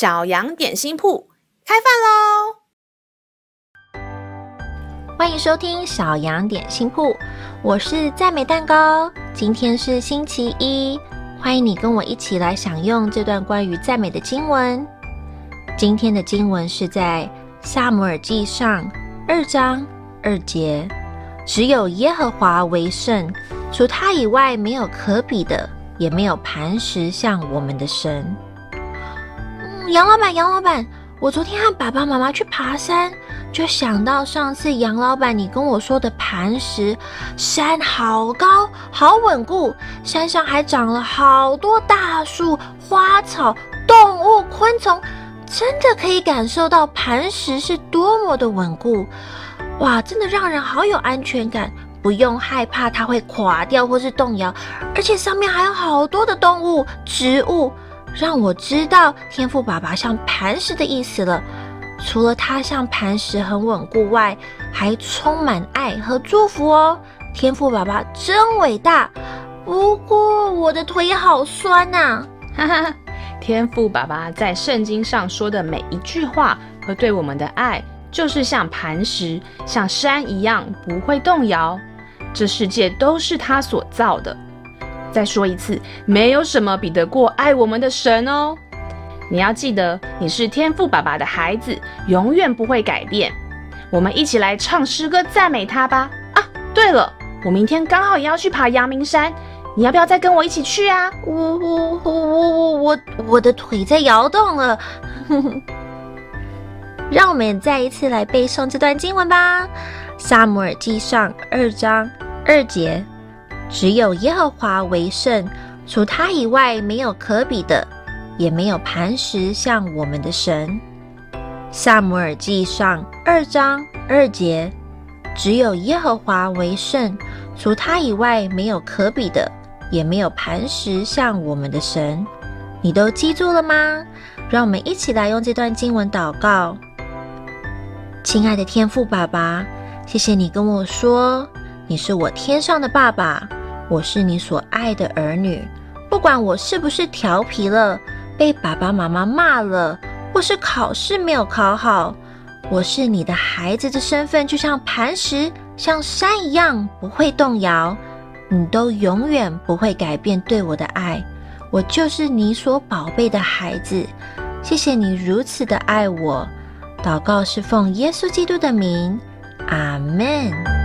小羊点心铺开饭喽！欢迎收听小羊点心铺，我是赞美蛋糕。今天是星期一，欢迎你跟我一起来享用这段关于赞美的经文。今天的经文是在撒母耳记上二章二节，只有耶和华为圣，除他以外没有可比的，也没有磐石像我们的神。杨老板，杨老板。我昨天和爸爸妈妈去爬山，就想到上次杨老板你跟我说的磐石，山好高，好稳固，山上还长了好多大树、花草、动物、昆虫，真的可以感受到磐石是多么的稳固。哇，真的让人好有安全感，不用害怕它会垮掉或是动摇，而且上面还有好多的动物、植物。让我知道天赋爸爸像磐石的意思了。除了他像磐石很稳固外，还充满爱和祝福哦。天赋爸爸真伟大。不过我的腿好酸呐、啊！哈哈，天赋爸爸在圣经上说的每一句话和对我们的爱，就是像磐石、像山一样不会动摇。这世界都是他所造的。再说一次，没有什么比得过爱我们的神哦！你要记得，你是天父爸爸的孩子，永远不会改变。我们一起来唱诗歌赞美他吧！啊，对了，我明天刚好也要去爬阳明山，你要不要再跟我一起去啊？我我我我我我的腿在摇动了。让我们再一次来背诵这段经文吧，《撒母耳记上》二章二节。只有耶和华为圣，除他以外没有可比的，也没有磐石像我们的神。撒母耳记上二章二节，只有耶和华为圣，除他以外没有可比的，也没有磐石像我们的神。你都记住了吗？让我们一起来用这段经文祷告。亲爱的天父爸爸，谢谢你跟我说，你是我天上的爸爸。我是你所爱的儿女，不管我是不是调皮了，被爸爸妈妈骂了，或是考试没有考好，我是你的孩子的身份，就像磐石、像山一样不会动摇，你都永远不会改变对我的爱。我就是你所宝贝的孩子，谢谢你如此的爱我。祷告是奉耶稣基督的名，阿门。